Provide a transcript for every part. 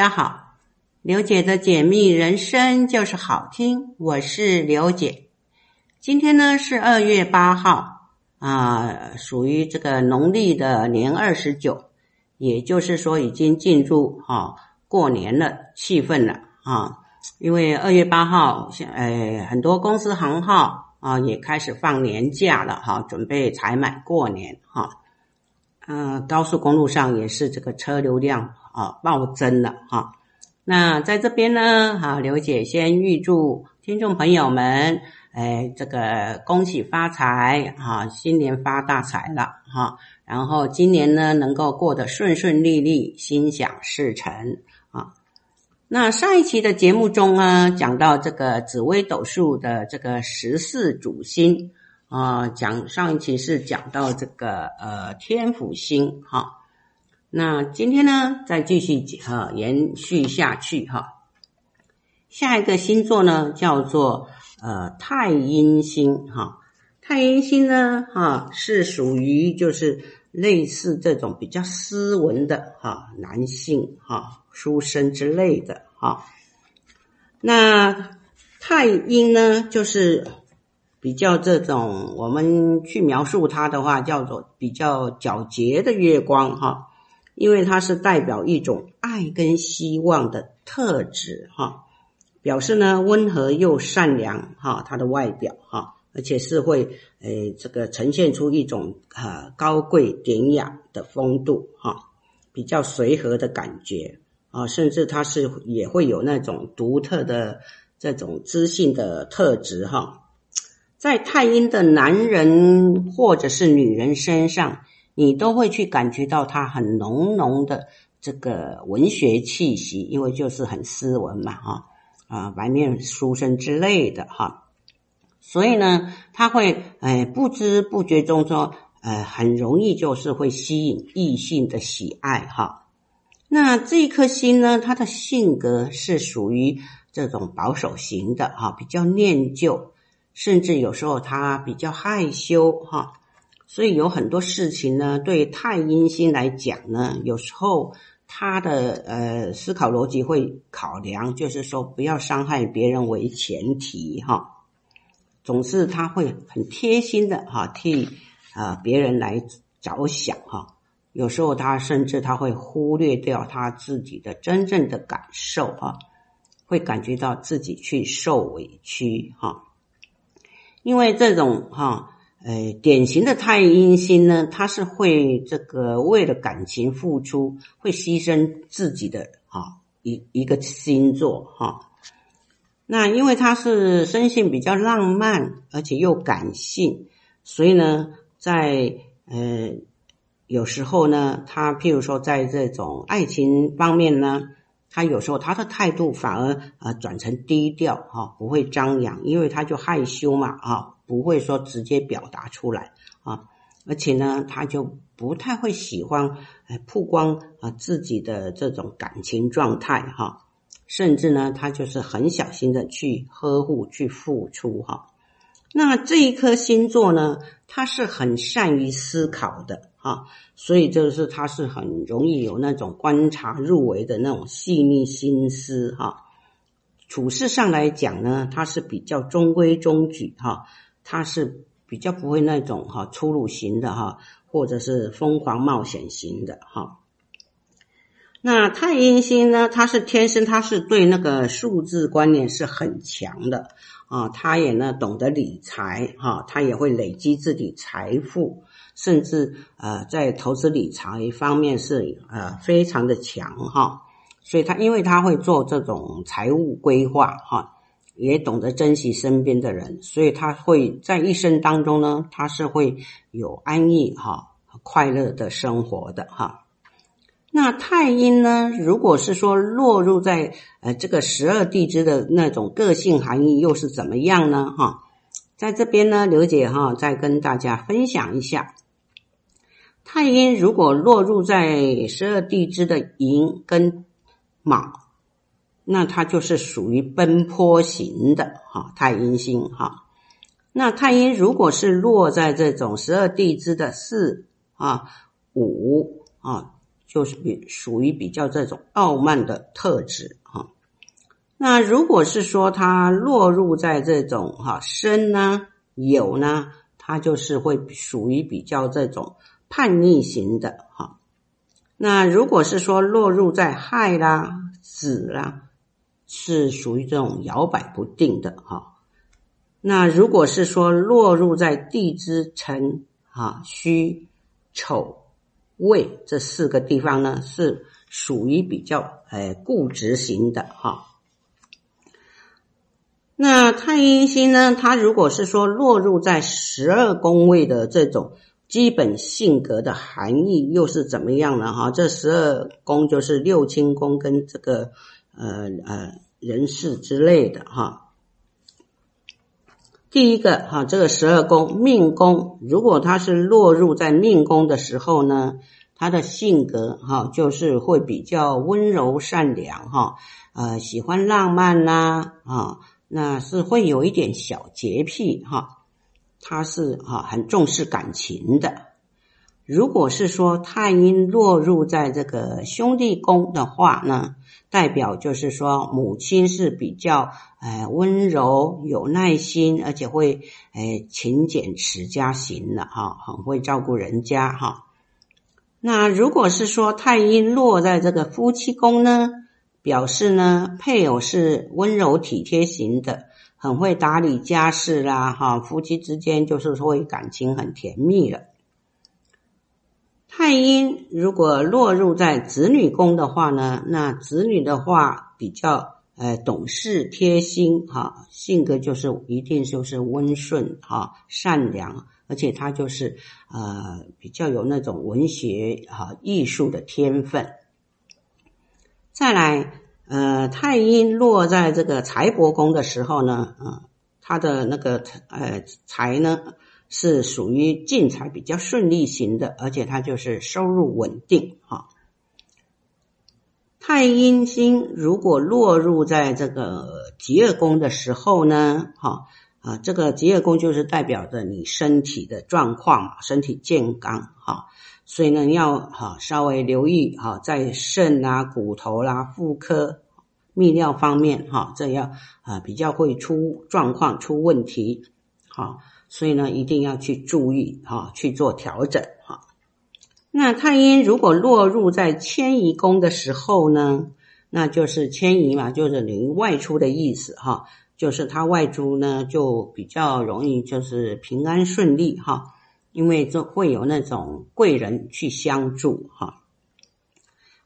大家好，刘姐的解密人生就是好听，我是刘姐。今天呢是二月八号啊、属于这个农历的年二十九，也就是说已经进入哈、过年了气氛了啊。因为二月八号，现呃，很多公司行号啊也开始放年假了哈、准备采买过年哈。嗯、高速公路上也是这个车流量。啊，暴增了哈！那在这边呢，哈，刘姐先预祝听众朋友们，哎，这个恭喜发财哈，新年发大财了哈！然后今年呢，能够过得顺顺利利，心想事成啊！那上一期的节目中呢，讲到这个紫微斗数的这个十四主星啊，讲上一期是讲到这个呃天府星哈。那今天呢，再继续哈延续下去哈。下一个星座呢，叫做呃太阴星哈。太阴星呢，哈是属于就是类似这种比较斯文的哈男性哈书生之类的哈。那太阴呢，就是比较这种我们去描述它的话，叫做比较皎洁的月光哈。因为它是代表一种爱跟希望的特质哈，表示呢温和又善良哈，它的外表哈，而且是会诶这个呈现出一种呃高贵典雅的风度哈，比较随和的感觉啊，甚至它是也会有那种独特的这种知性的特质哈，在太阴的男人或者是女人身上。你都会去感觉到他很浓浓的这个文学气息，因为就是很斯文嘛，哈啊，白面书生之类的哈，所以呢，他会哎不知不觉中说，呃，很容易就是会吸引异性的喜爱哈。那这一颗星呢，他的性格是属于这种保守型的哈，比较念旧，甚至有时候他比较害羞哈。所以有很多事情呢，对太阴星来讲呢，有时候他的呃思考逻辑会考量，就是说不要伤害别人为前提哈。总是他会很贴心的哈，替啊别人来着想哈。有时候他甚至他会忽略掉他自己的真正的感受啊，会感觉到自己去受委屈哈。因为这种哈。呃，典型的太阴星呢，他是会这个为了感情付出，会牺牲自己的哈一一个星座哈。那因为他是生性比较浪漫，而且又感性，所以呢，在呃有时候呢，他譬如说在这种爱情方面呢，他有时候他的态度反而啊转成低调哈，不会张扬，因为他就害羞嘛啊。不会说直接表达出来啊，而且呢，他就不太会喜欢呃曝光啊自己的这种感情状态哈，甚至呢，他就是很小心的去呵护、去付出哈。那这一颗星座呢，他是很善于思考的哈，所以就是他是很容易有那种观察入微的那种细腻心思哈。处事上来讲呢，他是比较中规中矩哈。他是比较不会那种哈粗鲁型的哈，或者是疯狂冒险型的哈。那太阴星呢，他是天生他是对那个数字观念是很强的啊，他也呢懂得理财哈，他也会累积自己财富，甚至呃在投资理财方面是呃非常的强哈。所以他因为他会做这种财务规划哈。也懂得珍惜身边的人，所以他会在一生当中呢，他是会有安逸哈、快乐的生活的哈。那太阴呢，如果是说落入在呃这个十二地支的那种个性含义，又是怎么样呢？哈，在这边呢，刘姐哈再跟大家分享一下，太阴如果落入在十二地支的寅跟卯。那它就是属于奔波型的哈，太阴星哈。那太阴如果是落在这种十二地支的四啊五啊，就是比属于比较这种傲慢的特质哈。那如果是说它落入在这种哈申呢酉呢，它就是会属于比较这种叛逆型的哈。那如果是说落入在亥啦子啦，是属于这种摇摆不定的哈。那如果是说落入在地支辰啊戌丑。未这四个地方呢，是属于比较呃固执型的哈。那太阴星呢，它如果是说落入在十二宫位的这种基本性格的含义又是怎么样呢？哈，这十二宫就是六亲宫跟这个呃呃人事之类的哈。第一个哈，这个十二宫命宫，如果他是落入在命宫的时候呢，他的性格哈，就是会比较温柔善良哈，呃，喜欢浪漫呐啊，那是会有一点小洁癖哈，他是哈很重视感情的。如果是说太阴落入在这个兄弟宫的话呢，代表就是说母亲是比较呃温柔、有耐心，而且会呃勤俭持家型的哈，很会照顾人家哈。那如果是说太阴落在这个夫妻宫呢，表示呢配偶是温柔体贴型的，很会打理家事啦哈，夫妻之间就是说感情很甜蜜了。太阴如果落入在子女宫的话呢，那子女的话比较呃懂事贴心哈，性格就是一定就是温顺哈，善良，而且他就是呃比较有那种文学哈艺术的天分。再来呃太阴落在这个财帛宫的时候呢，啊他的那个呃财呢。是属于进财比较顺利型的，而且它就是收入稳定哈。太阴星如果落入在这个疾厄宫的时候呢，哈啊，这个疾厄宫就是代表着你身体的状况，身体健康哈，所以呢要哈稍微留意哈，在肾啊、骨头啦、妇科、泌尿方面哈，这要啊比较会出状况、出问题哈。所以呢，一定要去注意哈，去做调整哈。那太阴如果落入在迁移宫的时候呢，那就是迁移嘛，就是等于外出的意思哈。就是他外出呢，就比较容易就是平安顺利哈，因为这会有那种贵人去相助哈。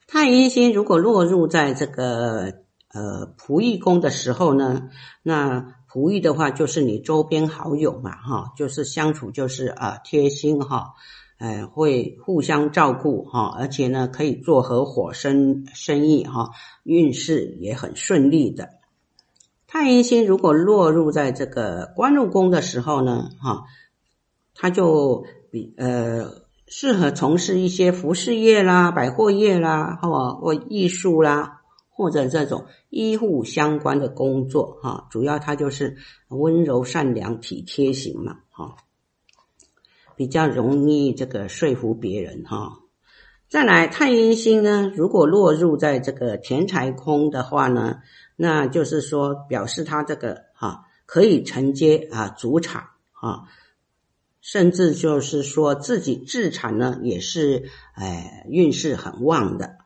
太阴星如果落入在这个呃仆役宫的时候呢，那。仆役的话，就是你周边好友嘛，哈，就是相处就是啊贴心哈，呃，会互相照顾哈，而且呢可以做合伙生生意哈，运势也很顺利的。太阴星如果落入在这个官禄宫的时候呢，哈，他就比呃适合从事一些服饰业啦、百货业啦，或或艺术啦。或者这种医护相关的工作，哈，主要他就是温柔善良、体贴型嘛，哈，比较容易这个说服别人，哈。再来，太阴星呢，如果落入在这个田财空的话呢，那就是说表示他这个哈可以承接啊主产啊，甚至就是说自己自产呢也是哎运势很旺的，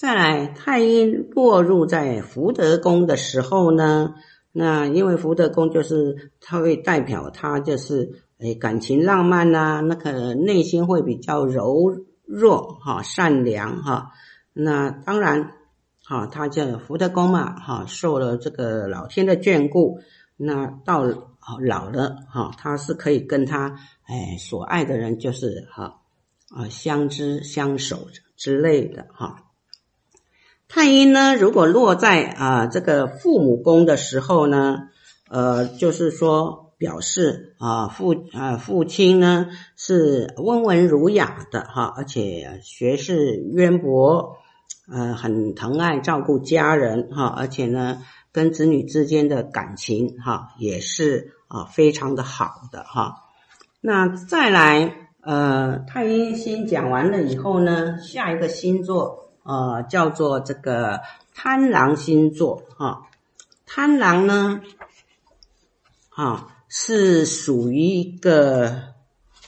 再来，太阴落入在福德宫的时候呢，那因为福德宫就是它会代表他就是诶感情浪漫呐、那个内心会比较柔弱哈，善良哈。那当然，哈，他叫福德宫嘛，哈，受了这个老天的眷顾，那到老了哈，他是可以跟他诶所爱的人就是哈啊相知相守之类的哈。太阴呢，如果落在啊这个父母宫的时候呢，呃，就是说表示啊父啊父亲呢是温文儒雅的哈，而且学识渊博，呃，很疼爱照顾家人哈，而且呢跟子女之间的感情哈也是啊非常的好的哈。那再来呃，太阴星讲完了以后呢，下一个星座呃叫做这个贪狼星座哈。贪狼呢，啊是属于一个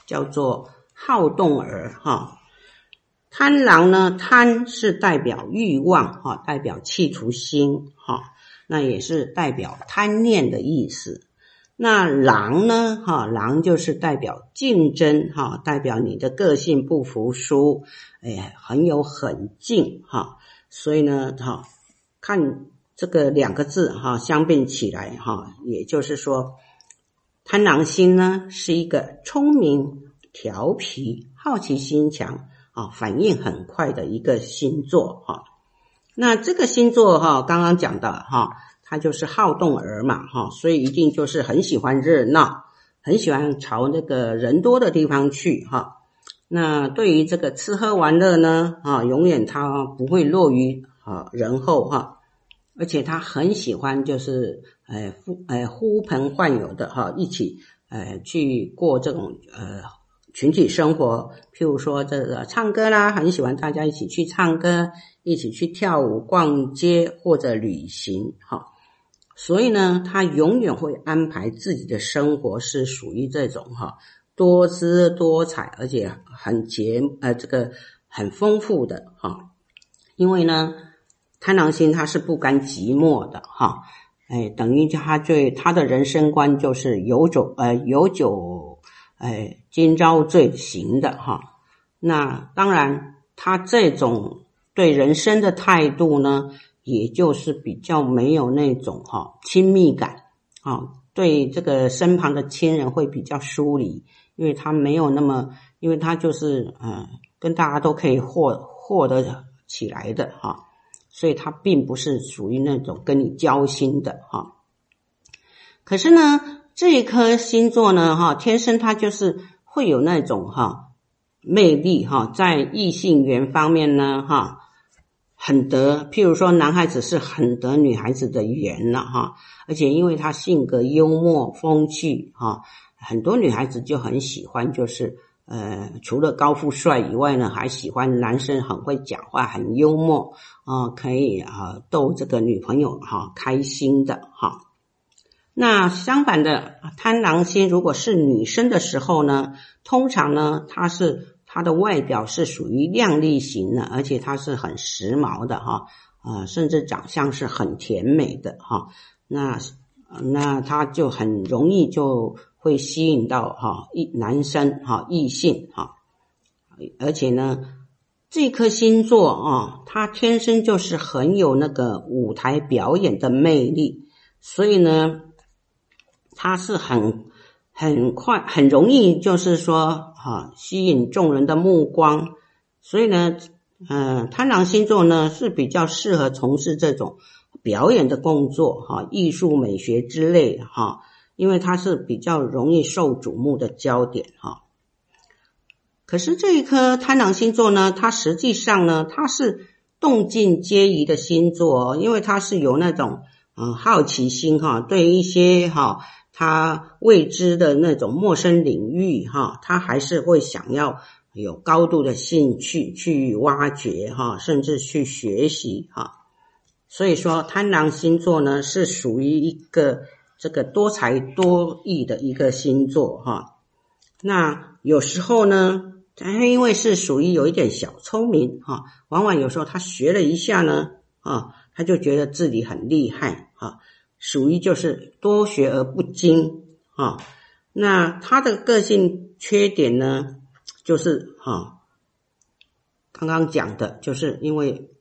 叫做好动儿哈。贪狼呢，贪是代表欲望哈，代表企图心哈，那也是代表贪念的意思。那狼呢？哈，狼就是代表竞争，哈，代表你的个性不服输，哎，很有狠劲，哈。所以呢，哈，看这个两个字，哈，相并起来，哈，也就是说，贪狼星呢是一个聪明、调皮、好奇心强，啊，反应很快的一个星座，哈。那这个星座，哈，刚刚讲的，哈。他就是好动儿嘛，哈，所以一定就是很喜欢热闹，很喜欢朝那个人多的地方去，哈。那对于这个吃喝玩乐呢，啊，永远他不会落于啊人后，哈。而且他很喜欢就是，呃，呼，呃，呼朋唤友的哈，一起，呃，去过这种呃群体生活。譬如说这个唱歌啦，很喜欢大家一起去唱歌，一起去跳舞、逛街或者旅行，哈。所以呢，他永远会安排自己的生活是属于这种哈多姿多彩，而且很节呃这个很丰富的哈。因为呢，贪狼星他是不甘寂寞的哈，哎，等于他对他的人生观就是有酒呃有酒哎今朝醉行的哈。那当然，他这种对人生的态度呢。也就是比较没有那种哈亲密感啊，对这个身旁的亲人会比较疏离，因为他没有那么，因为他就是嗯跟大家都可以获获得起来的哈，所以他并不是属于那种跟你交心的哈。可是呢，这一颗星座呢哈，天生他就是会有那种哈魅力哈，在异性缘方面呢哈。很得，譬如说，男孩子是很得女孩子的缘了哈，而且因为他性格幽默风趣哈，很多女孩子就很喜欢，就是呃，除了高富帅以外呢，还喜欢男生很会讲话，很幽默啊，可以啊逗这个女朋友哈开心的哈。那相反的，贪狼星如果是女生的时候呢，通常呢，她是。他的外表是属于靓丽型的，而且他是很时髦的哈，啊，甚至长相是很甜美的哈。那那他就很容易就会吸引到哈异男生哈异性哈，而且呢，这颗星座啊，他天生就是很有那个舞台表演的魅力，所以呢，他是很。很快，很容易，就是说，哈，吸引众人的目光。所以呢，嗯，贪狼星座呢是比较适合从事这种表演的工作，哈，艺术美学之类，哈，因为它是比较容易受瞩目的焦点，哈。可是这一颗贪狼星座呢，它实际上呢，它是动静皆宜的星座，因为它是有那种，嗯，好奇心，哈，对一些，哈。他未知的那种陌生领域，哈，他还是会想要有高度的兴趣去挖掘，哈，甚至去学习，哈。所以说，贪狼星座呢是属于一个这个多才多艺的一个星座，哈。那有时候呢，他因为是属于有一点小聪明，哈，往往有时候他学了一下呢，啊，他就觉得自己很厉害，哈。属于就是多学而不精啊，那他的个性缺点呢，就是哈，刚刚讲的，就是因为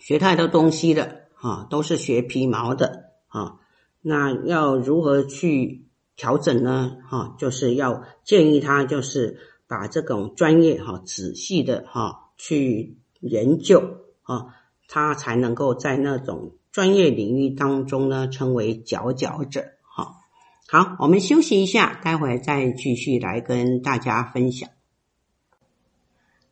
学太多东西了啊，都是学皮毛的啊，那要如何去调整呢？哈，就是要建议他，就是把这种专业哈仔细的哈去研究啊，他才能够在那种。专业领域当中呢，称为佼佼者。哈，好，我们休息一下，待会再继续来跟大家分享。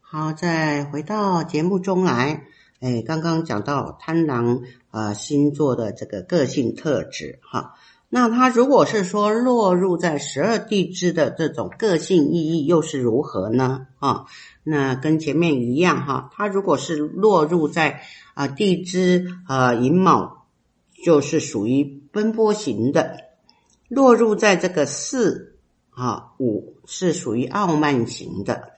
好，再回到节目中来。哎，刚刚讲到贪狼啊星座的这个个性特质哈，那他如果是说落入在十二地支的这种个性意义又是如何呢？啊，那跟前面一样哈，他如果是落入在啊地支啊寅卯，就是属于奔波型的；落入在这个巳啊午是属于傲慢型的。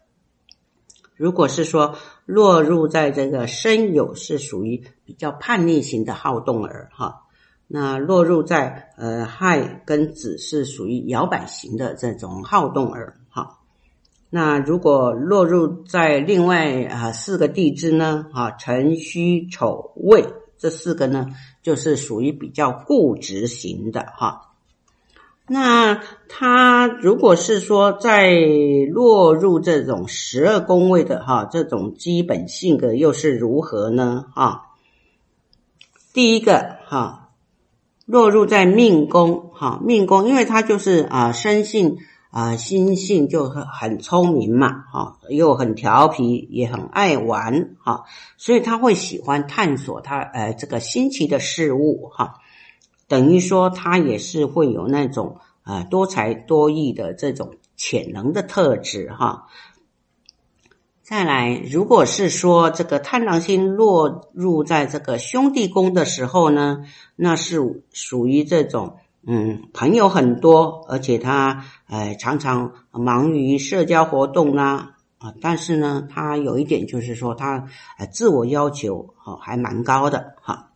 如果是说落入在这个申酉，是属于比较叛逆型的好动儿哈。那落入在呃亥跟子是属于摇摆型的这种好动儿哈。那如果落入在另外啊四个地支呢啊辰戌丑未这四个呢，就是属于比较固执型的哈。那他如果是说在落入这种十二宫位的哈，这种基本性格又是如何呢？哈，第一个哈，落入在命宫哈，命宫，因为他就是啊，生性啊，心性就很很聪明嘛，哈，又很调皮，也很爱玩哈，所以他会喜欢探索他呃这个新奇的事物哈。等于说，他也是会有那种啊多才多艺的这种潜能的特质哈。再来，如果是说这个贪狼星落入在这个兄弟宫的时候呢，那是属于这种嗯朋友很多，而且他呃常常忙于社交活动啦啊，但是呢，他有一点就是说他呃自我要求哈还蛮高的哈。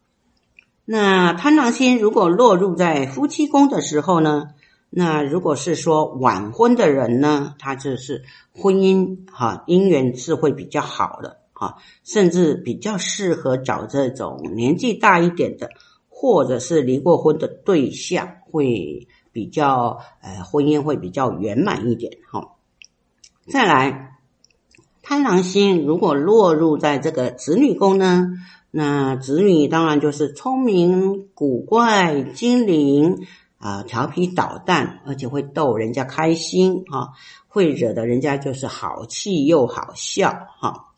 那贪狼星如果落入在夫妻宫的时候呢，那如果是说晚婚的人呢，他就是婚姻哈姻缘是会比较好的哈，甚至比较适合找这种年纪大一点的，或者是离过婚的对象，会比较呃婚姻会比较圆满一点哈。再来，贪狼星如果落入在这个子女宫呢？那子女当然就是聪明、古怪、精灵啊，调皮捣蛋，而且会逗人家开心哈，会惹得人家就是好气又好笑哈。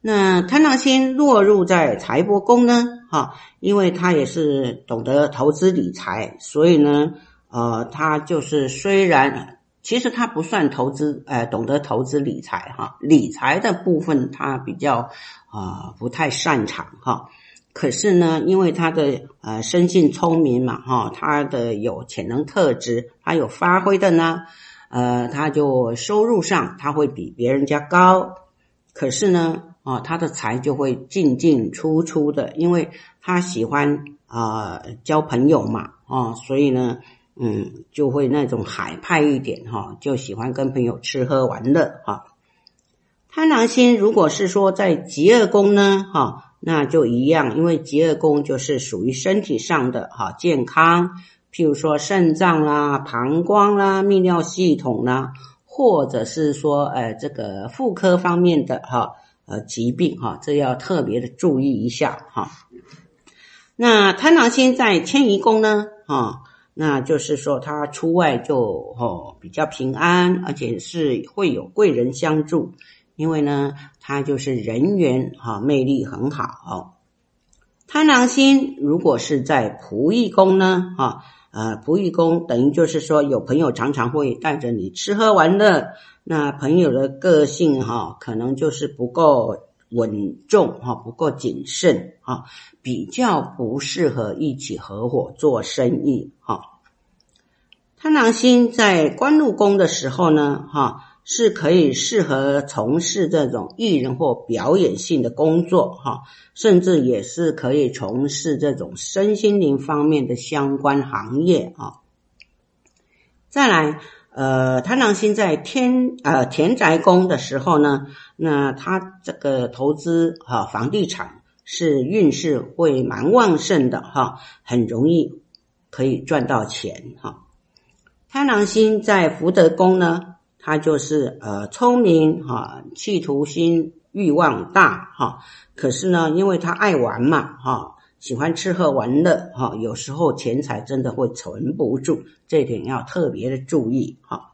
那贪狼星落入在财帛宫呢哈，因为他也是懂得投资理财，所以呢，呃，他就是虽然其实他不算投资，呃，懂得投资理财哈，理财的部分他比较。啊，不太擅长哈，可是呢，因为他的呃生性聪明嘛哈，他的有潜能特质，他有发挥的呢，呃，他就收入上他会比别人家高，可是呢，啊，他的财就会进进出出的，因为他喜欢啊交朋友嘛，啊，所以呢，嗯，就会那种海派一点哈，就喜欢跟朋友吃喝玩乐哈。贪狼星如果是说在疾厄宫呢，哈，那就一样，因为疾厄宫就是属于身体上的哈健康，譬如说肾脏啦、膀胱啦、泌尿系统啦，或者是说呃这个妇科方面的哈呃疾病哈，这要特别的注意一下哈。那贪狼星在迁移宫呢，哈，那就是说他出外就哦比较平安，而且是会有贵人相助。因为呢，他就是人缘哈，魅力很好。贪狼星如果是在仆役宫呢，哈，呃，仆役宫等于就是说有朋友常常会带着你吃喝玩乐，那朋友的个性哈，可能就是不够稳重哈，不够谨慎哈，比较不适合一起合伙做生意哈。贪狼星在官禄宫的时候呢，哈。是可以适合从事这种艺人或表演性的工作，哈，甚至也是可以从事这种身心灵方面的相关行业，啊。再来，呃，贪狼星在天呃田宅宫的时候呢，那他这个投资哈房地产是运势会蛮旺盛的，哈，很容易可以赚到钱，哈。贪狼星在福德宫呢。他就是呃聪明哈，企图心欲望大哈，可是呢，因为他爱玩嘛哈，喜欢吃喝玩乐哈，有时候钱财真的会存不住，这点要特别的注意哈。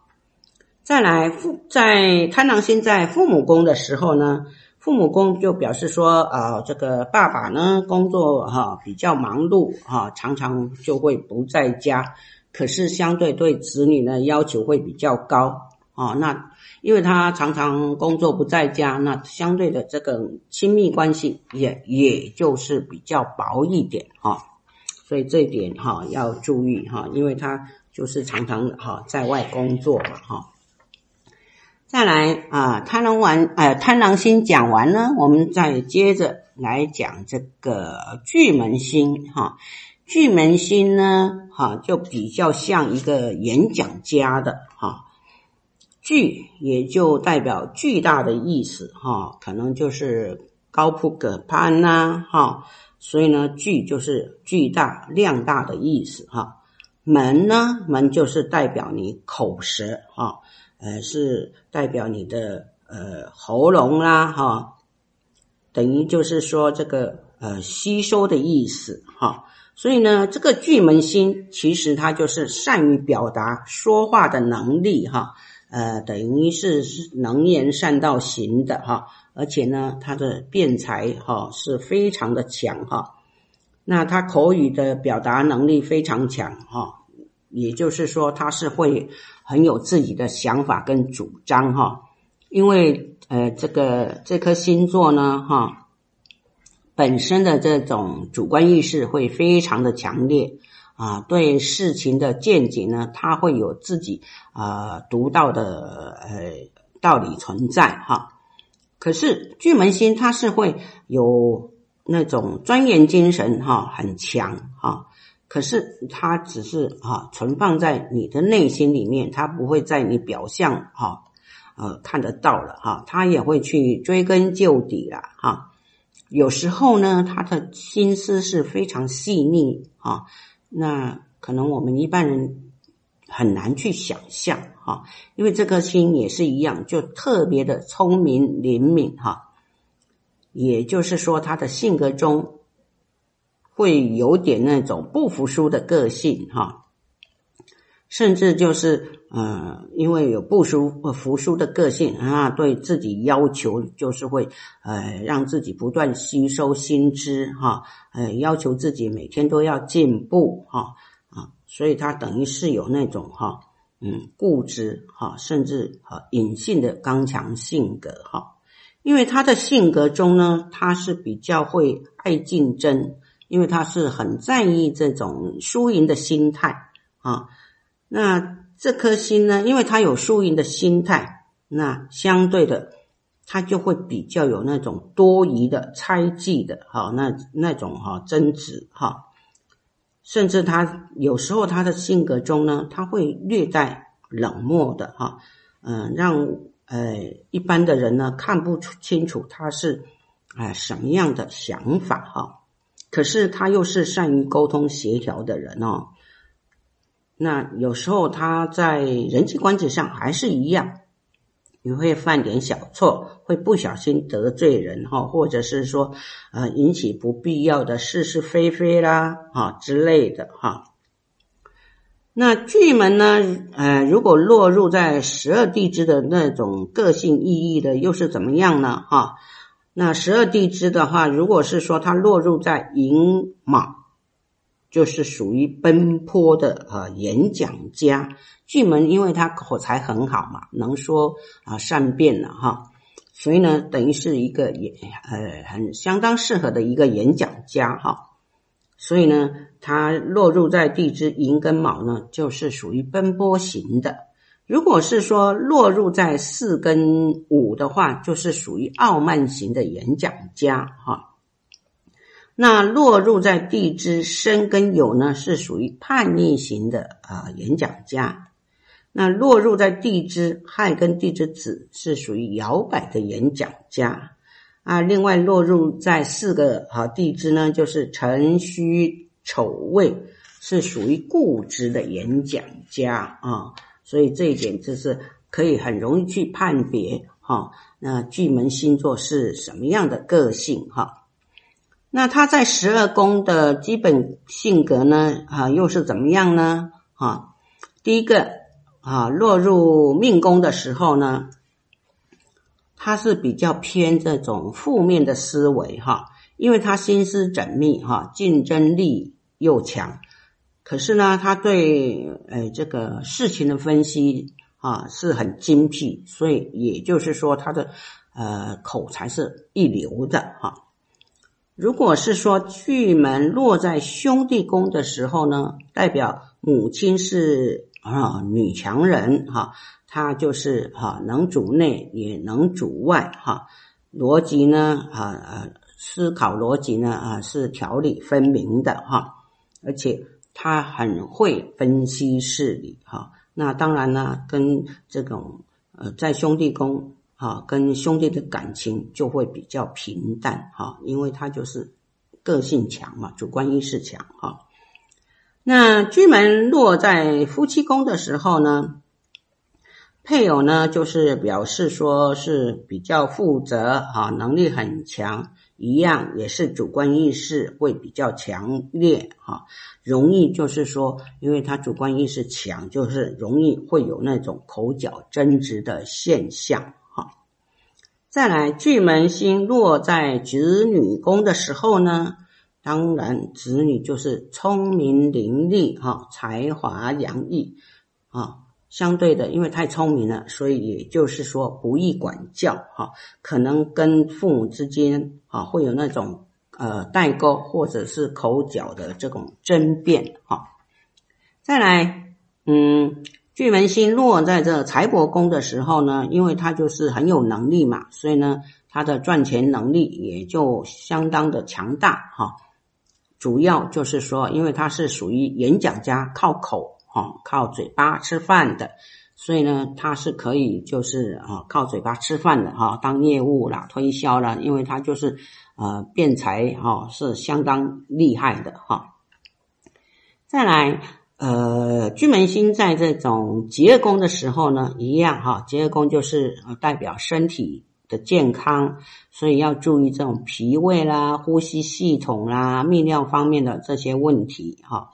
再来父在贪狼星在父母宫的时候呢，父母宫就表示说，呃，这个爸爸呢工作哈比较忙碌哈，常常就会不在家，可是相对对子女呢要求会比较高啊。那因为他常常工作不在家，那相对的这个亲密关系也也就是比较薄一点哈。所以这点哈要注意哈，因为他就是常常哈在外工作嘛哈。再来啊，贪狼完，呃，贪狼星讲完呢，我们再接着来讲这个巨门星哈。巨门星呢，哈，就比较像一个演讲家的哈。巨也就代表巨大的意思哈，可能就是高不可攀呐哈。所以呢，巨就是巨大、量大的意思哈。门呢，门就是代表你口舌哈。呃，是代表你的呃喉咙啦，哈，等于就是说这个呃吸收的意思，哈。所以呢，这个巨门星其实它就是善于表达说话的能力，哈，呃，等于是是能言善道型的，哈。而且呢，他的辩才哈是非常的强，哈。那他口语的表达能力非常强，哈。也就是说，他是会很有自己的想法跟主张哈，因为呃，这个这颗星座呢哈，本身的这种主观意识会非常的强烈啊，对事情的见解呢，他会有自己啊独到的呃道理存在哈。可是巨门星它是会有那种钻研精神哈，很强哈。可是它只是哈存放在你的内心里面，它不会在你表象哈呃看得到了哈，它也会去追根究底了哈。有时候呢，他的心思是非常细腻哈，那可能我们一般人很难去想象哈，因为这颗星也是一样，就特别的聪明灵敏哈。也就是说，他的性格中。会有点那种不服输的个性哈，甚至就是呃，因为有不服不服输的个性啊，对自己要求就是会呃，让自己不断吸收新知哈，呃，要求自己每天都要进步哈啊，所以他等于是有那种哈嗯固执哈，甚至哈隐性的刚强性格哈，因为他的性格中呢，他是比较会爱竞争。因为他是很在意这种输赢的心态啊，那这颗星呢，因为他有输赢的心态，那相对的，他就会比较有那种多疑的猜忌的，哈，那那种哈争执哈，甚至他有时候他的性格中呢，他会略带冷漠的哈，嗯，让呃一般的人呢看不出清楚他是哎什么样的想法哈。可是他又是善于沟通协调的人哦，那有时候他在人际关系上还是一样，你会犯点小错，会不小心得罪人哈，或者是说呃引起不必要的是是非非啦啊之类的哈。那巨门呢，呃，如果落入在十二地支的那种个性意义的，又是怎么样呢？哈。那十二地支的话，如果是说它落入在寅卯，就是属于奔波的呃演讲家。巨门因为他口才很好嘛，能说啊善辩了哈，所以呢，等于是一个演呃很相当适合的一个演讲家哈。所以呢，他落入在地支寅跟卯呢，就是属于奔波型的。如果是说落入在四跟五的话，就是属于傲慢型的演讲家哈。那落入在地支申跟酉呢，是属于叛逆型的啊演讲家。那落入在地支亥跟地支子，是属于摇摆的演讲家啊。另外落入在四个啊地支呢，就是辰戌丑未，是属于固执的演讲家啊。所以这一点就是可以很容易去判别哈，那巨门星座是什么样的个性哈？那他在十二宫的基本性格呢啊，又是怎么样呢？哈，第一个啊，落入命宫的时候呢，他是比较偏这种负面的思维哈，因为他心思缜密哈，竞争力又强。可是呢，他对呃这个事情的分析啊是很精辟，所以也就是说他的呃口才是一流的哈。如果是说巨门落在兄弟宫的时候呢，代表母亲是啊女强人哈，她就是哈能主内也能主外哈，逻辑呢啊啊思考逻辑呢啊是条理分明的哈，而且。他很会分析事理，哈，那当然呢，跟这种呃，在兄弟宫啊，跟兄弟的感情就会比较平淡，哈，因为他就是个性强嘛，主观意识强，哈。那巨门落在夫妻宫的时候呢，配偶呢，就是表示说是比较负责，哈，能力很强。一样也是主观意识会比较强烈哈，容易就是说，因为他主观意识强，就是容易会有那种口角争执的现象。再来，巨门星落在子女宫的时候呢，当然子女就是聪明伶俐哈，才华洋溢啊。相对的，因为太聪明了，所以也就是说不易管教哈，可能跟父母之间啊会有那种呃代沟或者是口角的这种争辩哈。再来，嗯，巨门星落在这财帛宫的时候呢，因为他就是很有能力嘛，所以呢，他的赚钱能力也就相当的强大哈。主要就是说，因为他是属于演讲家，靠口。哦，靠嘴巴吃饭的，所以呢，他是可以就是啊，靠嘴巴吃饭的哈，当业务啦、推销啦，因为他就是呃辩才哈是相当厉害的哈。再来，呃，巨门星在这种疾厄宫的时候呢，一样哈，疾厄宫就是代表身体的健康，所以要注意这种脾胃啦、呼吸系统啦、泌尿方面的这些问题哈。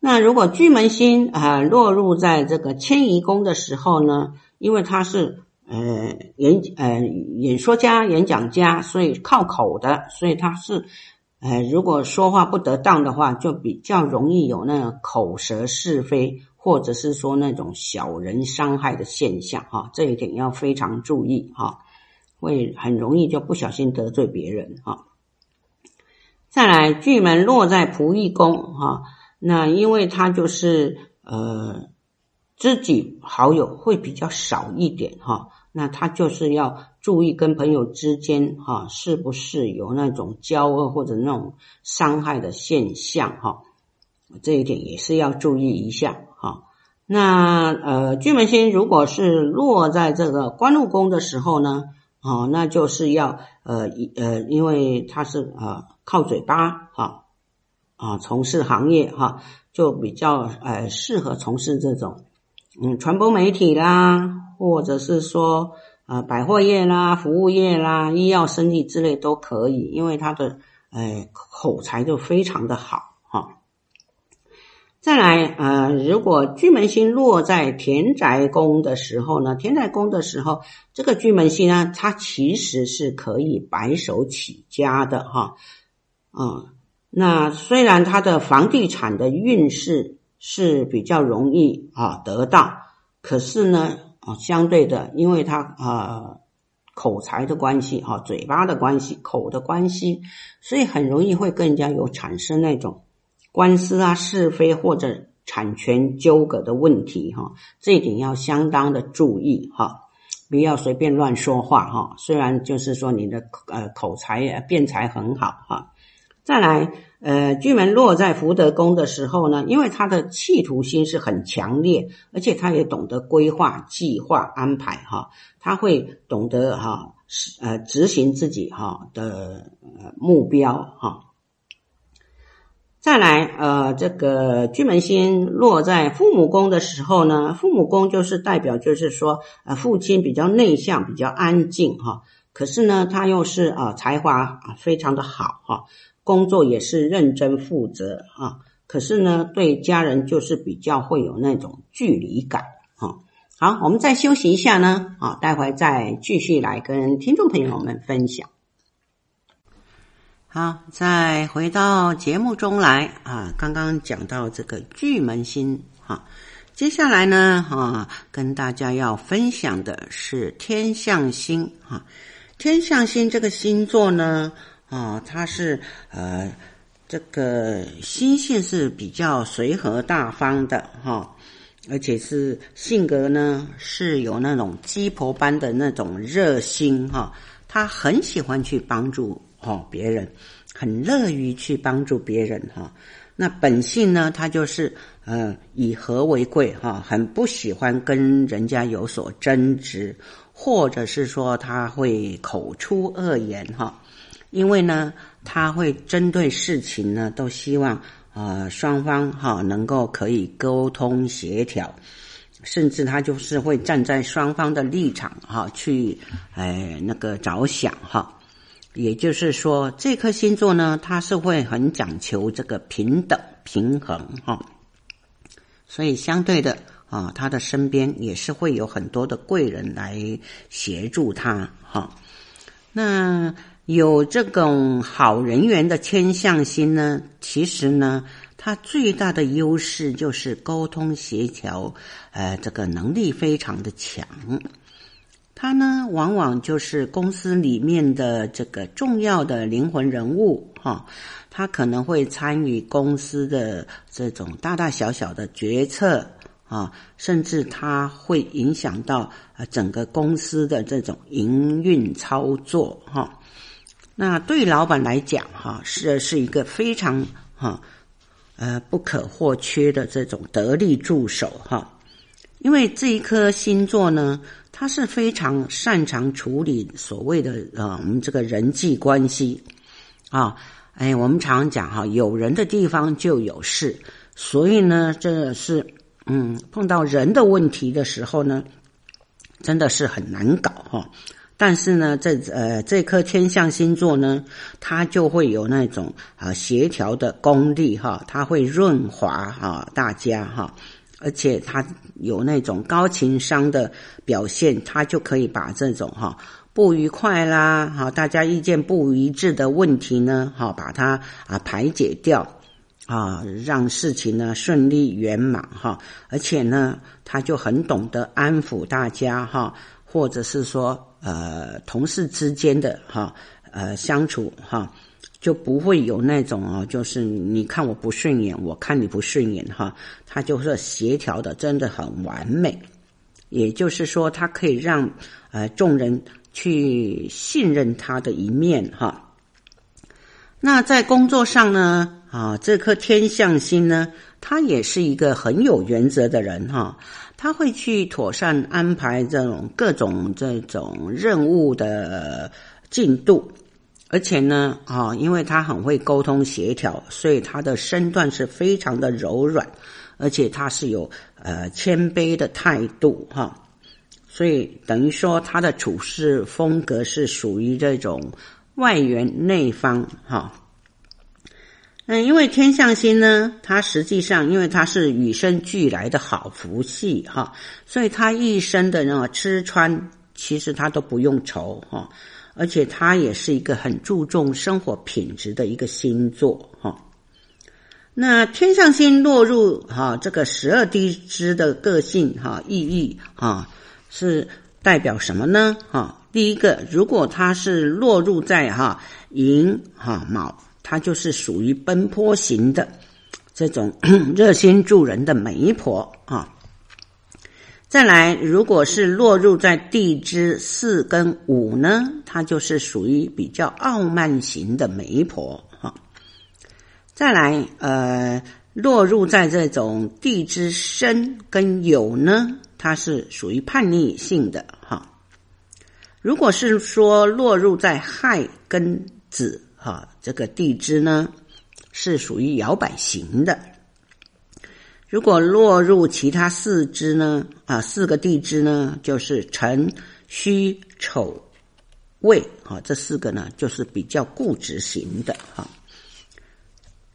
那如果巨门星啊、落入在这个迁移宫的时候呢，因为他是呃演呃演说家、演讲家，所以靠口的，所以他是呃如果说话不得当的话，就比较容易有那个口舌是非，或者是说那种小人伤害的现象哈，这一点要非常注意哈，会很容易就不小心得罪别人哈。再来，巨门落在仆役宫哈。那因为他就是呃，知己好友会比较少一点哈，那他就是要注意跟朋友之间哈，是不是有那种交恶或者那种伤害的现象哈，这一点也是要注意一下哈。那呃，巨门星如果是落在这个官禄宫的时候呢，哦，那就是要呃呃，因为他是呃靠嘴巴哈。啊，从事行业哈，就比较呃适合从事这种嗯传播媒体啦，或者是说呃百货业啦、服务业啦、医药生意之类都可以，因为他的呃口才就非常的好哈。再来呃，如果巨门星落在田宅宫的时候呢，田宅宫的时候，这个巨门星呢，它其实是可以白手起家的哈，嗯。那虽然他的房地产的运势是比较容易啊得到，可是呢相对的，因为他啊口才的关系哈，嘴巴的关系，口的关系，所以很容易会跟人家有产生那种官司啊、是非或者产权纠葛的问题哈，这一点要相当的注意哈，不要随便乱说话哈。虽然就是说你的呃口才辩才很好哈。再来，呃，巨门落在福德宫的时候呢，因为他的企图心是很强烈，而且他也懂得规划、计划、安排，哈，他会懂得哈，呃，执行自己哈的目标，哈。再来，呃，这个巨门星落在父母宫的时候呢，父母宫就是代表，就是说，呃，父亲比较内向，比较安静，哈，可是呢，他又是啊，才华，非常的好，哈。工作也是认真负责啊，可是呢，对家人就是比较会有那种距离感啊，好，我们再休息一下呢，啊，待会再继续来跟听众朋友们分享。好，再回到节目中来啊，刚刚讲到这个巨门星哈，接下来呢，啊，跟大家要分享的是天象星哈，天象星这个星座呢，啊，它是呃，这个心性是比较随和大方的哈。而且是性格呢，是有那种鸡婆般的那种热心哈，他很喜欢去帮助哈别人，很乐于去帮助别人哈。那本性呢，他就是呃以和为贵哈，很不喜欢跟人家有所争执，或者是说他会口出恶言哈，因为呢，他会针对事情呢，都希望。啊、呃，双方哈能够可以沟通协调，甚至他就是会站在双方的立场哈去，哎那个着想哈。也就是说，这颗星座呢，它是会很讲求这个平等平衡哈。所以相对的啊，他的身边也是会有很多的贵人来协助他哈。那。有这种好人缘的天相星呢，其实呢，它最大的优势就是沟通协调，呃，这个能力非常的强。他呢，往往就是公司里面的这个重要的灵魂人物哈，他可能会参与公司的这种大大小小的决策啊，甚至他会影响到呃整个公司的这种营运操作哈。那对老板来讲，哈是是一个非常哈呃不可或缺的这种得力助手哈，因为这一颗星座呢，它是非常擅长处理所谓的啊我们这个人际关系啊，哎，我们常讲哈，有人的地方就有事，所以呢，这是嗯碰到人的问题的时候呢，真的是很难搞哈。但是呢，这呃这颗天象星座呢，它就会有那种啊协调的功力哈，它会润滑哈大家哈，而且它有那种高情商的表现，它就可以把这种哈不愉快啦哈，大家意见不一致的问题呢哈，把它啊排解掉啊，让事情呢顺利圆满哈，而且呢，他就很懂得安抚大家哈，或者是说。呃，同事之间的哈，呃，相处哈，就不会有那种哦，就是你看我不顺眼，我看你不顺眼哈，他就是协调的真的很完美。也就是说，他可以让呃众人去信任他的一面哈。那在工作上呢，啊，这颗天象星呢，他也是一个很有原则的人哈。他会去妥善安排这种各种这种任务的进度，而且呢，啊，因为他很会沟通协调，所以他的身段是非常的柔软，而且他是有呃谦卑的态度哈，所以等于说他的处事风格是属于这种外圆内方哈。嗯，因为天相星呢，它实际上因为它是与生俱来的好福气哈，所以他一生的那吃穿其实他都不用愁哈，而且他也是一个很注重生活品质的一个星座哈。那天象星落入哈这个十二地支的个性哈意义哈是代表什么呢？哈，第一个，如果它是落入在哈寅哈卯。她就是属于奔波型的这种 热心助人的媒婆啊。再来，如果是落入在地支四跟五呢，她就是属于比较傲慢型的媒婆哈。再来，呃，落入在这种地支申跟酉呢，它是属于叛逆性的哈。如果是说落入在亥跟子。哈，这个地支呢是属于摇摆型的。如果落入其他四支呢，啊，四个地支呢，就是辰、戌、丑、未，哈，这四个呢就是比较固执型的哈。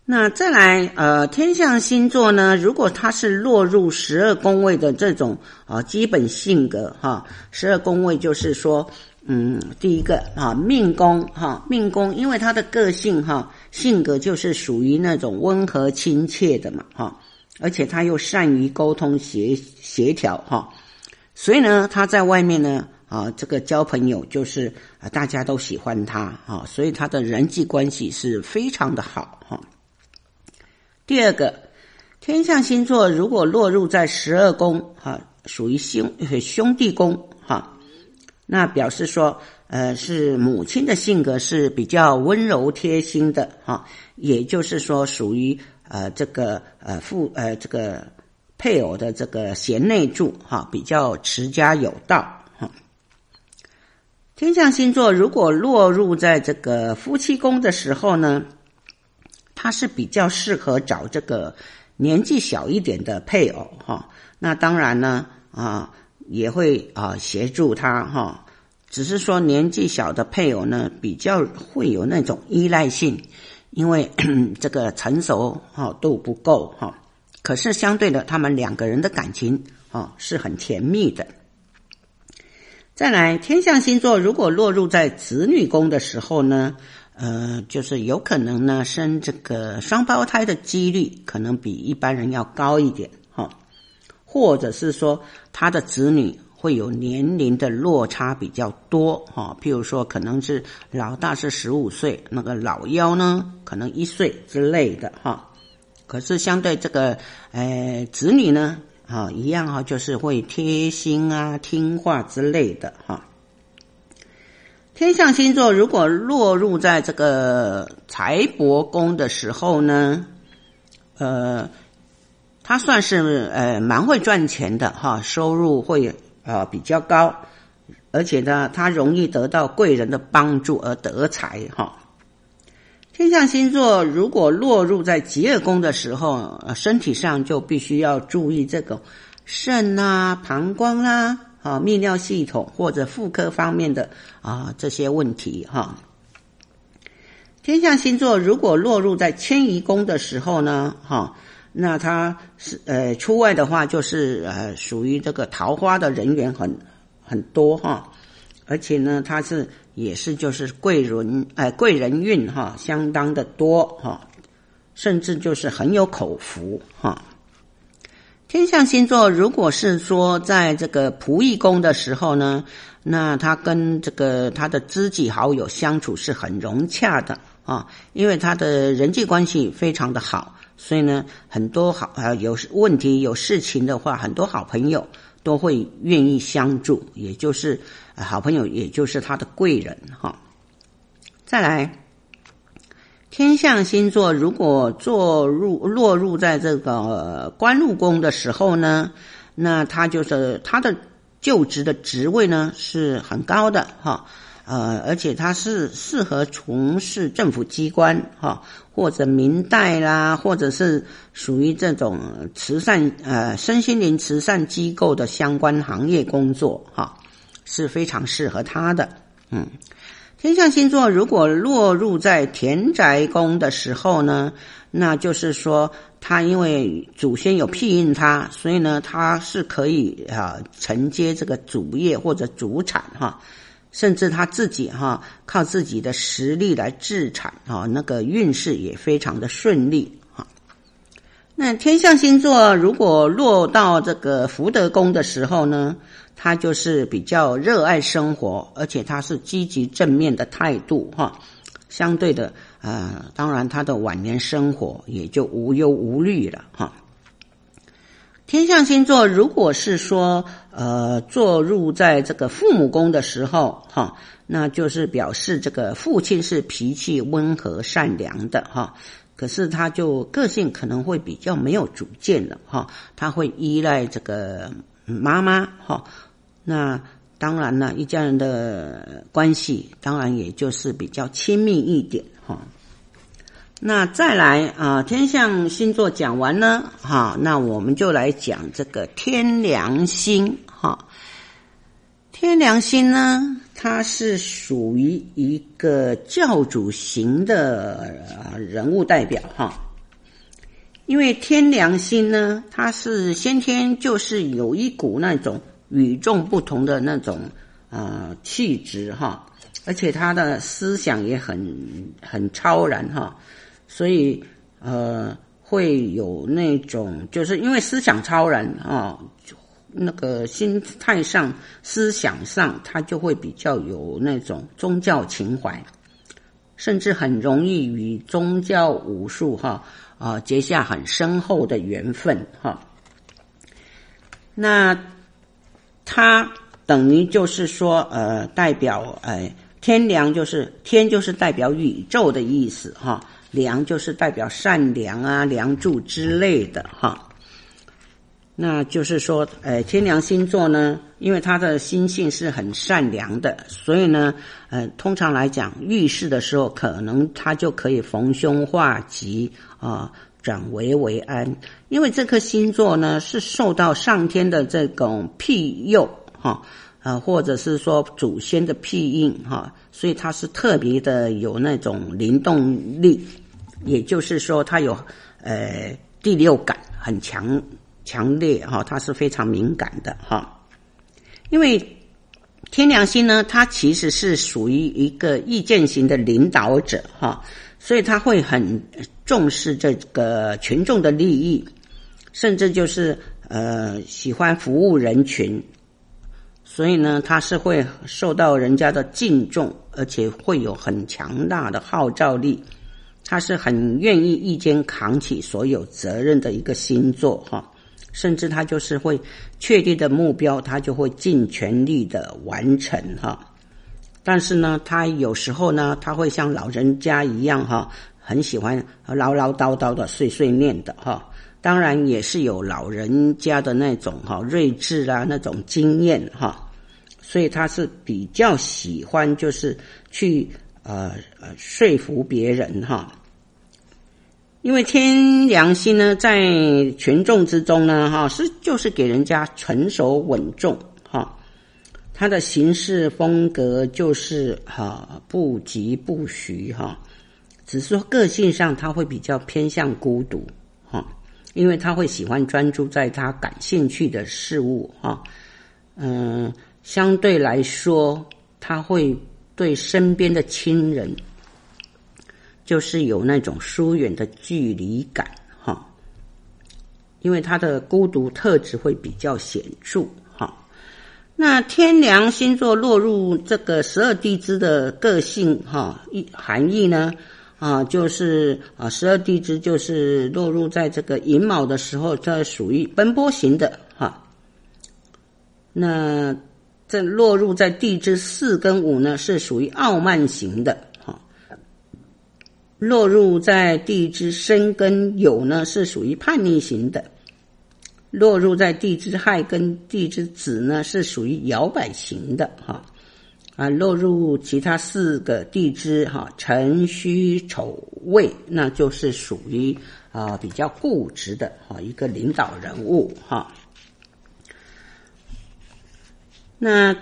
那再来，呃，天象星座呢，如果它是落入十二宫位的这种啊、基本性格哈，十二宫位就是说，嗯，第一个啊，命宫哈，命宫，因为他的个性哈，性格就是属于那种温和亲切的嘛哈，而且他又善于沟通协协调哈，所以呢，他在外面呢啊，这个交朋友就是啊，大家都喜欢他啊，所以他的人际关系是非常的好哈。第二个，天象星座如果落入在十二宫，哈，属于兄兄弟宫，那表示说，呃，是母亲的性格是比较温柔贴心的，哈，也就是说，属于呃这个呃父呃这个配偶的这个贤内助，哈，比较持家有道，哈。天象星座如果落入在这个夫妻宫的时候呢，他是比较适合找这个年纪小一点的配偶哈，那当然呢啊也会啊协助他哈，只是说年纪小的配偶呢比较会有那种依赖性，因为 这个成熟哈度不够哈，可是相对的他们两个人的感情啊是很甜蜜的。再来，天象星座如果落入在子女宫的时候呢，呃，就是有可能呢，生这个双胞胎的几率可能比一般人要高一点，或者是说他的子女会有年龄的落差比较多，哈，譬如说可能是老大是十五岁，那个老幺呢可能一岁之类的，哈，可是相对这个，呃，子女呢，啊，一样哈，就是会贴心啊、听话之类的，哈。天象星座如果落入在这个财帛宫的时候呢，呃，他算是呃蛮会赚钱的哈，收入会呃比较高，而且呢，他容易得到贵人的帮助而得财哈。天象星座如果落入在疾厄宫的时候，身体上就必须要注意这个肾啊、膀胱啊。啊，泌尿系统或者妇科方面的啊这些问题哈。天象星座如果落入在迁移宫的时候呢，哈，那他是呃出外的话，就是呃属于这个桃花的人缘很很多哈，而且呢，他是也是就是贵人呃贵人运哈，相当的多哈，甚至就是很有口福哈。天象星座，如果是说在这个仆役宫的时候呢，那他跟这个他的知己好友相处是很融洽的。啊，因为他的人际关系非常的好，所以呢，很多好呃有问题有事情的话，很多好朋友都会愿意相助，也就是好朋友，也就是他的贵人哈。再来。天象星座如果坐入落入在这个官禄宫的时候呢，那他就是他的就职的职位呢是很高的哈，呃，而且他是适合从事政府机关哈，或者民代啦，或者是属于这种慈善呃身心灵慈善机构的相关行业工作哈，是非常适合他的，嗯。天象星座如果落入在田宅宫的时候呢，那就是说他因为祖先有庇荫他，所以呢他是可以啊承接这个主业或者主产哈，甚至他自己哈靠自己的实力来置产啊，那个运势也非常的顺利哈。那天象星座如果落到这个福德宫的时候呢，他就是比较热爱生活，而且他是积极正面的态度哈。相对的，呃，当然他的晚年生活也就无忧无虑了哈。天象星座如果是说呃坐入在这个父母宫的时候哈，那就是表示这个父亲是脾气温和善良的哈。可是他就个性可能会比较没有主见了哈，他会依赖这个妈妈哈。那当然了，一家人的关系当然也就是比较亲密一点哈。那再来啊，天象星座讲完呢哈，那我们就来讲这个天梁星哈。天梁星呢，它是属于一个教主型的人物代表哈。因为天梁星呢，它是先天就是有一股那种与众不同的那种呃气质哈，而且他的思想也很很超然哈，所以呃会有那种就是因为思想超然啊，那个心态上思想上他就会比较有那种宗教情怀，甚至很容易与宗教武术哈。啊，结下很深厚的缘分哈。那他等于就是说，呃，代表哎，天梁就是天，就是代表宇宙的意思哈。梁就是代表善良啊、梁祝之类的哈。那就是说，呃，天梁星座呢，因为他的心性是很善良的，所以呢，呃，通常来讲，遇事的时候，可能他就可以逢凶化吉啊，转危为安。因为这颗星座呢，是受到上天的这种庇佑哈，呃，或者是说祖先的庇荫哈，所以它是特别的有那种灵动力，也就是说，他有呃第六感很强。强烈哈，他是非常敏感的哈，因为天梁星呢，它其实是属于一个意见型的领导者哈，所以他会很重视这个群众的利益，甚至就是呃喜欢服务人群，所以呢，他是会受到人家的敬重，而且会有很强大的号召力，他是很愿意一肩扛起所有责任的一个星座哈。甚至他就是会确定的目标，他就会尽全力的完成哈。但是呢，他有时候呢，他会像老人家一样哈，很喜欢唠唠叨叨的碎碎念的哈。当然也是有老人家的那种哈睿智啊，那种经验哈。所以他是比较喜欢就是去呃呃说服别人哈。因为天良星呢，在群众之中呢，哈是就是给人家成熟稳重哈，他的行事风格就是哈不疾不徐哈，只是说个性上他会比较偏向孤独哈，因为他会喜欢专注在他感兴趣的事物哈，嗯，相对来说他会对身边的亲人。就是有那种疏远的距离感，哈，因为他的孤独特质会比较显著，哈。那天梁星座落入这个十二地支的个性，哈，意含义呢，啊，就是啊，十二地支就是落入在这个寅卯的时候，它属于奔波型的，哈。那这落入在地支四跟五呢，是属于傲慢型的哈。落入在地支申跟酉呢，是属于叛逆型的；落入在地支亥跟地支子呢，是属于摇摆型的。哈啊，落入其他四个地支哈，辰戌丑未，那就是属于啊比较固执的哈一个领导人物哈。那。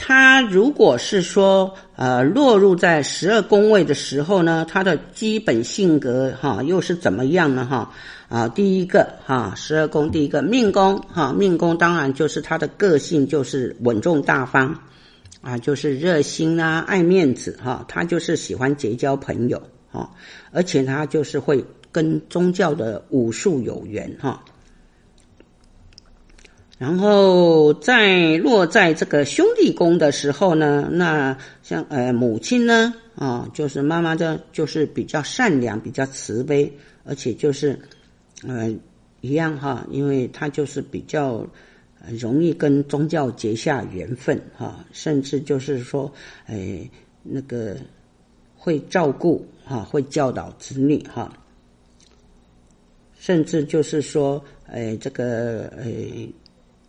他如果是说，呃，落入在十二宫位的时候呢，他的基本性格哈又是怎么样呢？哈啊，第一个哈，十二宫第一个命宫哈，命宫当然就是他的个性就是稳重大方，啊，就是热心啊，爱面子哈，他就是喜欢结交朋友哈，而且他就是会跟宗教的武术有缘哈。然后在落在这个兄弟宫的时候呢，那像呃母亲呢啊，就是妈妈的，就是比较善良，比较慈悲，而且就是呃一样哈，因为她就是比较容易跟宗教结下缘分哈，甚至就是说哎那个会照顾哈，会教导子女哈，甚至就是说哎这个哎。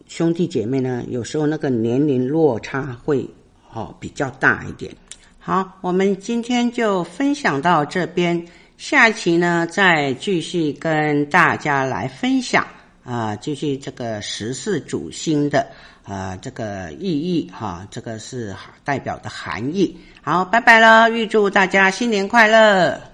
兄弟姐妹呢，有时候那个年龄落差会哦比较大一点。好，我们今天就分享到这边，下一期呢再继续跟大家来分享啊，继续这个十四主星的啊这个意义哈，这个是代表的含义。好，拜拜了，预祝大家新年快乐。